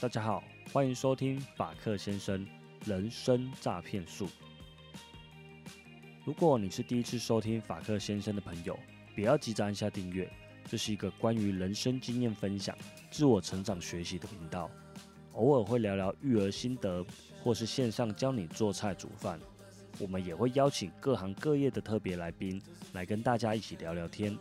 大家好，欢迎收听法克先生人生诈骗术。如果你是第一次收听法克先生的朋友，不要急着按下订阅。这是一个关于人生经验分享、自我成长学习的频道，偶尔会聊聊育儿心得，或是线上教你做菜煮饭。我们也会邀请各行各业的特别来宾来跟大家一起聊聊天，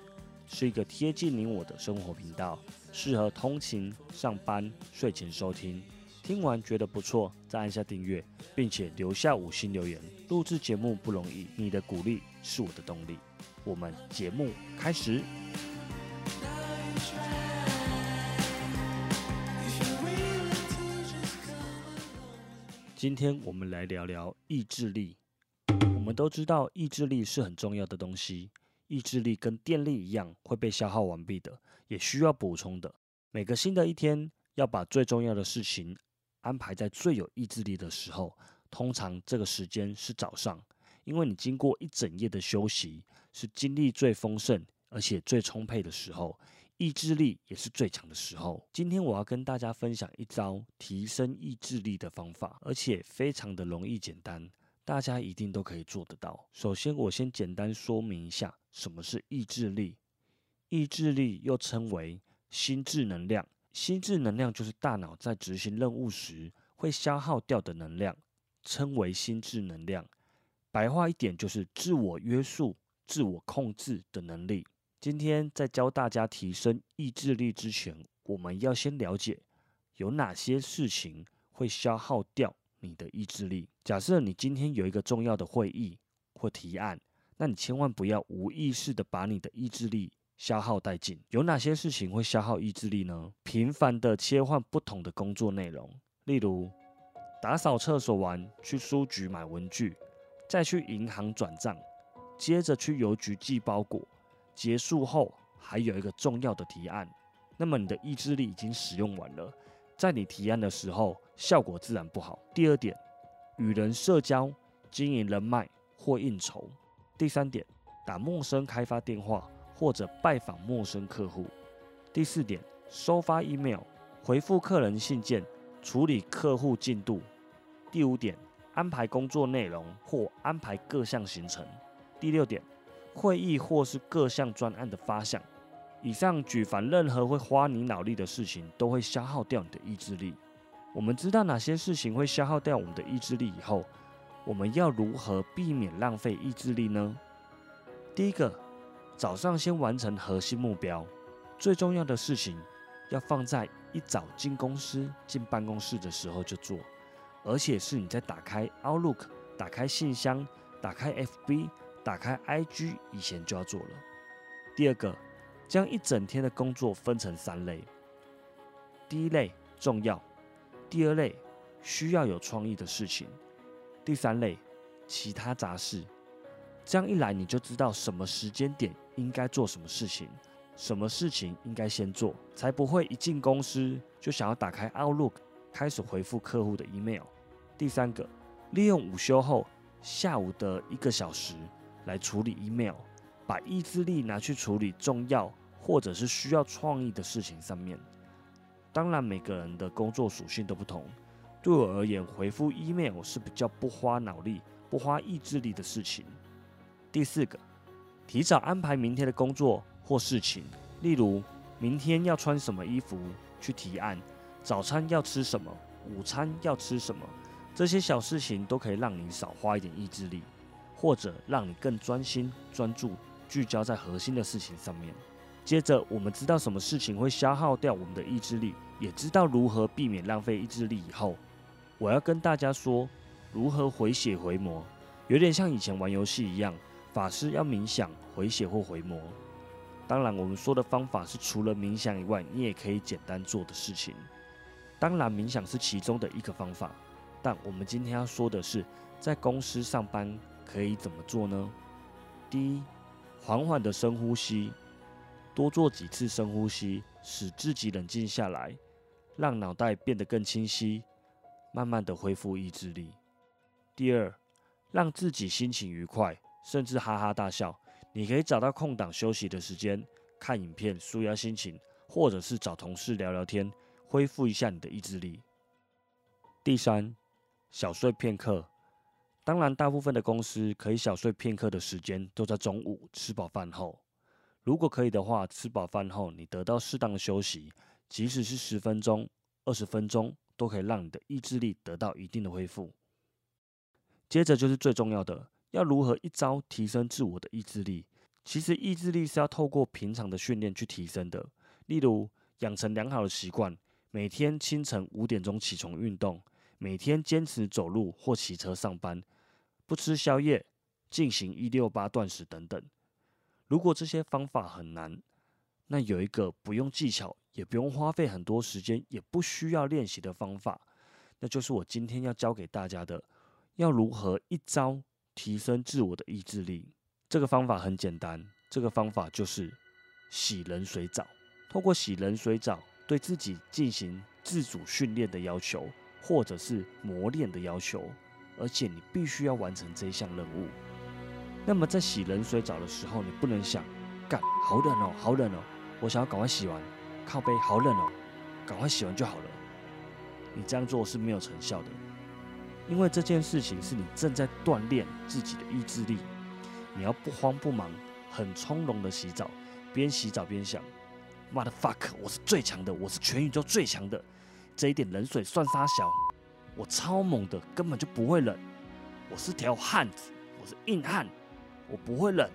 是一个贴近你我的生活频道。适合通勤、上班、睡前收听。听完觉得不错，再按下订阅，并且留下五星留言。录制节目不容易，你的鼓励是我的动力。我们节目开始。今天我们来聊聊意志力。我们都知道，意志力是很重要的东西。意志力跟电力一样会被消耗完毕的，也需要补充的。每个新的一天，要把最重要的事情安排在最有意志力的时候。通常这个时间是早上，因为你经过一整夜的休息，是精力最丰盛而且最充沛的时候，意志力也是最强的时候。今天我要跟大家分享一招提升意志力的方法，而且非常的容易简单。大家一定都可以做得到。首先，我先简单说明一下什么是意志力。意志力又称为心智能量，心智能量就是大脑在执行任务时会消耗掉的能量，称为心智能量。白话一点就是自我约束、自我控制的能力。今天在教大家提升意志力之前，我们要先了解有哪些事情会消耗掉。你的意志力。假设你今天有一个重要的会议或提案，那你千万不要无意识的把你的意志力消耗殆尽。有哪些事情会消耗意志力呢？频繁的切换不同的工作内容，例如打扫厕所完去书局买文具，再去银行转账，接着去邮局寄包裹，结束后还有一个重要的提案，那么你的意志力已经使用完了。在你提案的时候，效果自然不好。第二点，与人社交、经营人脉或应酬。第三点，打陌生开发电话或者拜访陌生客户。第四点，收发 email、回复客人信件、处理客户进度。第五点，安排工作内容或安排各项行程。第六点，会议或是各项专案的发项。以上举凡任何会花你脑力的事情，都会消耗掉你的意志力。我们知道哪些事情会消耗掉我们的意志力以后，我们要如何避免浪费意志力呢？第一个，早上先完成核心目标，最重要的事情要放在一早进公司、进办公室的时候就做，而且是你在打开 Outlook、打开信箱、打开 FB、打开 IG 以前就要做了。第二个。将一整天的工作分成三类：第一类重要，第二类需要有创意的事情，第三类其他杂事。这样一来，你就知道什么时间点应该做什么事情，什么事情应该先做，才不会一进公司就想要打开 Outlook 开始回复客户的 email。第三个，利用午休后下午的一个小时来处理 email，把意志力拿去处理重要。或者是需要创意的事情上面，当然每个人的工作属性都不同。对我而言，回复 email 是比较不花脑力、不花意志力的事情。第四个，提早安排明天的工作或事情，例如明天要穿什么衣服去提案，早餐要吃什么，午餐要吃什么，这些小事情都可以让你少花一点意志力，或者让你更专心、专注、聚焦在核心的事情上面。接着，我们知道什么事情会消耗掉我们的意志力，也知道如何避免浪费意志力。以后，我要跟大家说如何回血回魔，有点像以前玩游戏一样，法师要冥想回血或回魔。当然，我们说的方法是除了冥想以外，你也可以简单做的事情。当然，冥想是其中的一个方法，但我们今天要说的是，在公司上班可以怎么做呢？第一，缓缓的深呼吸。多做几次深呼吸，使自己冷静下来，让脑袋变得更清晰，慢慢的恢复意志力。第二，让自己心情愉快，甚至哈哈大笑。你可以找到空档休息的时间，看影片舒压心情，或者是找同事聊聊天，恢复一下你的意志力。第三，小睡片刻。当然，大部分的公司可以小睡片刻的时间都在中午吃饱饭后。如果可以的话，吃饱饭后你得到适当的休息，即使是十分钟、二十分钟，都可以让你的意志力得到一定的恢复。接着就是最重要的，要如何一招提升自我的意志力？其实意志力是要透过平常的训练去提升的。例如，养成良好的习惯，每天清晨五点钟起床运动，每天坚持走路或骑车上班，不吃宵夜，进行一六八断食等等。如果这些方法很难，那有一个不用技巧，也不用花费很多时间，也不需要练习的方法，那就是我今天要教给大家的，要如何一招提升自我的意志力。这个方法很简单，这个方法就是洗冷水澡。透过洗冷水澡，对自己进行自主训练的要求，或者是磨练的要求，而且你必须要完成这项任务。那么在洗冷水澡的时候，你不能想，干好冷哦，好冷哦，我想要赶快洗完，靠背好冷哦，赶快洗完就好了。你这样做是没有成效的，因为这件事情是你正在锻炼自己的意志力。你要不慌不忙，很从容的洗澡，边洗澡边想。妈的 fuck！我是最强的，我是全宇宙最强的。这一点冷水算啥小？我超猛的，根本就不会冷。我是条汉子，我是硬汉，我不会冷。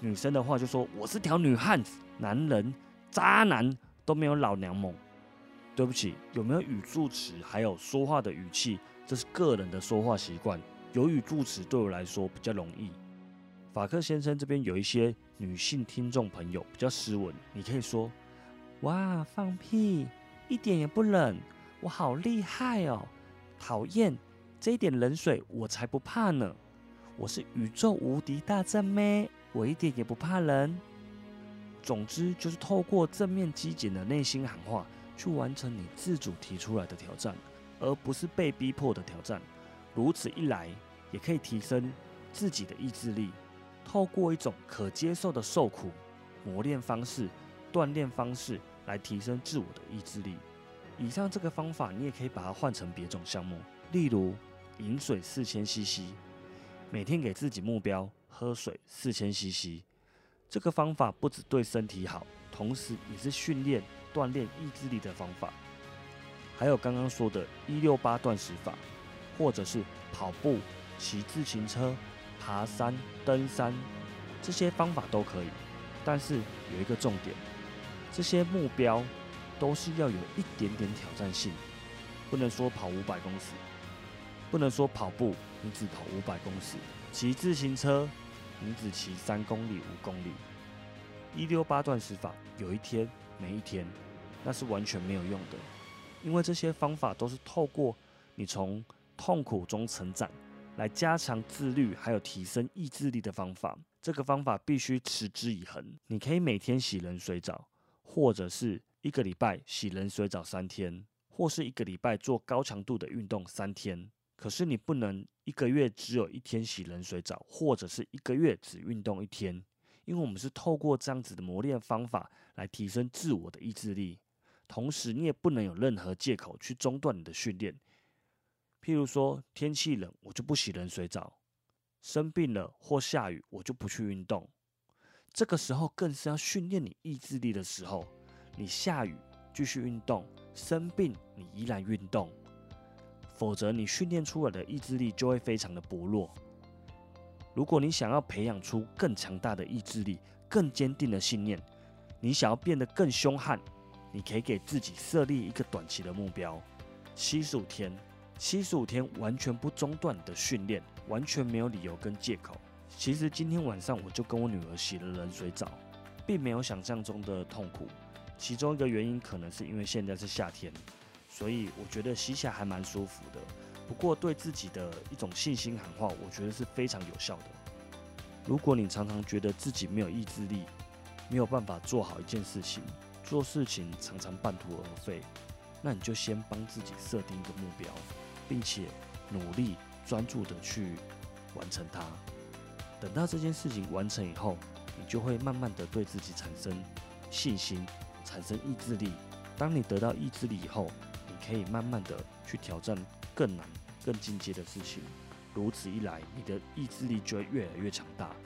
女生的话就说我是条女汉子，男人渣男都没有老娘猛。对不起，有没有语助词？还有说话的语气，这是个人的说话习惯。有语助词对我来说比较容易。法克先生这边有一些女性听众朋友比较斯文，你可以说。哇，放屁，一点也不冷，我好厉害哦！讨厌，这一点冷水我才不怕呢！我是宇宙无敌大正妹，我一点也不怕人。总之，就是透过正面积极的内心喊话，去完成你自主提出来的挑战，而不是被逼迫的挑战。如此一来，也可以提升自己的意志力，透过一种可接受的受苦磨练方式。锻炼方式来提升自我的意志力。以上这个方法，你也可以把它换成别种项目，例如饮水四千 CC，每天给自己目标喝水四千 CC。这个方法不只对身体好，同时也是训练锻炼意志力的方法。还有刚刚说的一六八断食法，或者是跑步、骑自行车、爬山、登山，这些方法都可以。但是有一个重点。这些目标都是要有一点点挑战性，不能说跑五百公尺，不能说跑步你只跑五百公尺，骑自行车你只骑三公里、五公里。一六八段食法有一天没一天，那是完全没有用的，因为这些方法都是透过你从痛苦中成长，来加强自律还有提升意志力的方法。这个方法必须持之以恒，你可以每天洗冷水澡。或者是一个礼拜洗冷水澡三天，或是一个礼拜做高强度的运动三天。可是你不能一个月只有一天洗冷水澡，或者是一个月只运动一天，因为我们是透过这样子的磨练方法来提升自我的意志力。同时，你也不能有任何借口去中断你的训练。譬如说天气冷，我就不洗冷水澡；生病了或下雨，我就不去运动。这个时候更是要训练你意志力的时候。你下雨继续运动，生病你依然运动，否则你训练出来的意志力就会非常的薄弱。如果你想要培养出更强大的意志力、更坚定的信念，你想要变得更凶悍，你可以给自己设立一个短期的目标：七十五天，七十五天完全不中断的训练，完全没有理由跟借口。其实今天晚上我就跟我女儿洗了冷水澡，并没有想象中的痛苦。其中一个原因可能是因为现在是夏天，所以我觉得洗起来还蛮舒服的。不过对自己的一种信心喊话，我觉得是非常有效的。如果你常常觉得自己没有意志力，没有办法做好一件事情，做事情常常半途而废，那你就先帮自己设定一个目标，并且努力专注的去完成它。等到这件事情完成以后，你就会慢慢的对自己产生信心，产生意志力。当你得到意志力以后，可以慢慢的去挑战更难、更进阶的事情。如此一来，你的意志力就会越来越强大。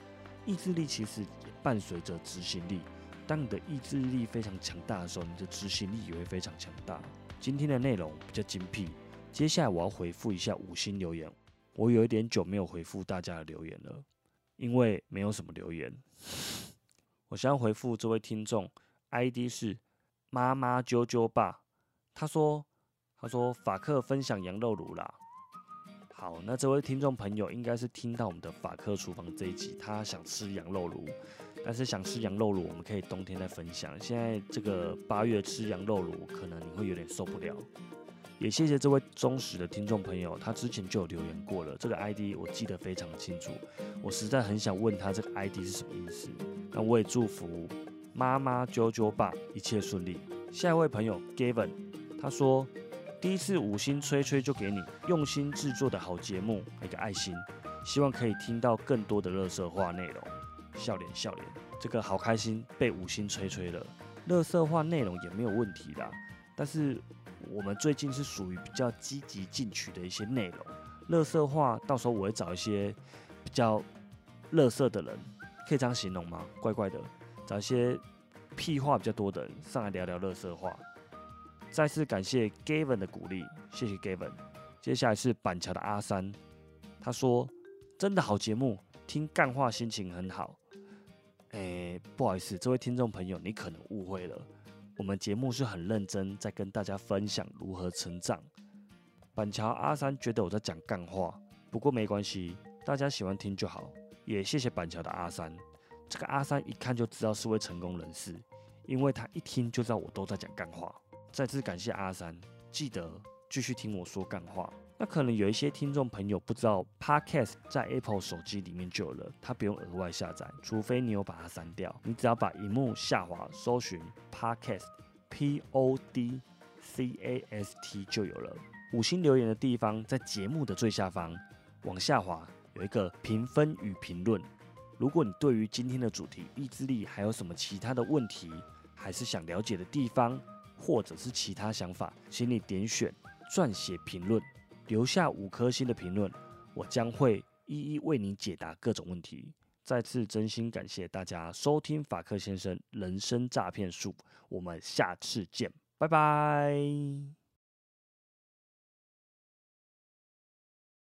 意志力其实也伴随着执行力。当你的意志力非常强大的时候，你的执行力也会非常强大。今天的内容比较精辟，接下来我要回复一下五星留言。我有一点久没有回复大家的留言了，因为没有什么留言。我先回复这位听众，ID 是妈妈啾啾爸，他说：“他说法克分享羊肉炉啦。”好，那这位听众朋友应该是听到我们的法克厨房这一集，他想吃羊肉炉，但是想吃羊肉炉，我们可以冬天再分享。现在这个八月吃羊肉炉，可能你会有点受不了。也谢谢这位忠实的听众朋友，他之前就有留言过了，这个 ID 我记得非常清楚。我实在很想问他这个 ID 是什么意思。那我也祝福妈妈啾啾爸一切顺利。下一位朋友 Gavin，他说。第一次五星吹吹就给你用心制作的好节目一个爱心，希望可以听到更多的乐色话内容。笑脸笑脸，这个好开心被五星吹吹了。乐色话内容也没有问题的，但是我们最近是属于比较积极进取的一些内容。乐色话到时候我会找一些比较乐色的人，可以这样形容吗？怪怪的，找一些屁话比较多的人上来聊聊乐色话。再次感谢 Gavin 的鼓励，谢谢 Gavin。接下来是板桥的阿三，他说：“真的好节目，听干话心情很好。”哎，不好意思，这位听众朋友，你可能误会了，我们节目是很认真在跟大家分享如何成长。板桥阿三觉得我在讲干话，不过没关系，大家喜欢听就好。也谢谢板桥的阿三，这个阿三一看就知道是位成功人士，因为他一听就知道我都在讲干话。再次感谢阿三，记得继续听我说干话。那可能有一些听众朋友不知道，Podcast 在 Apple 手机里面就有了，它不用额外下载，除非你有把它删掉。你只要把荧幕下滑，搜寻 Podcast，P O D C A S T 就有了。五星留言的地方在节目的最下方，往下滑有一个评分与评论。如果你对于今天的主题意志力还有什么其他的问题，还是想了解的地方？或者是其他想法，请你点选撰写评论，留下五颗星的评论，我将会一一为你解答各种问题。再次真心感谢大家收听法克先生人生诈骗术，我们下次见，拜拜。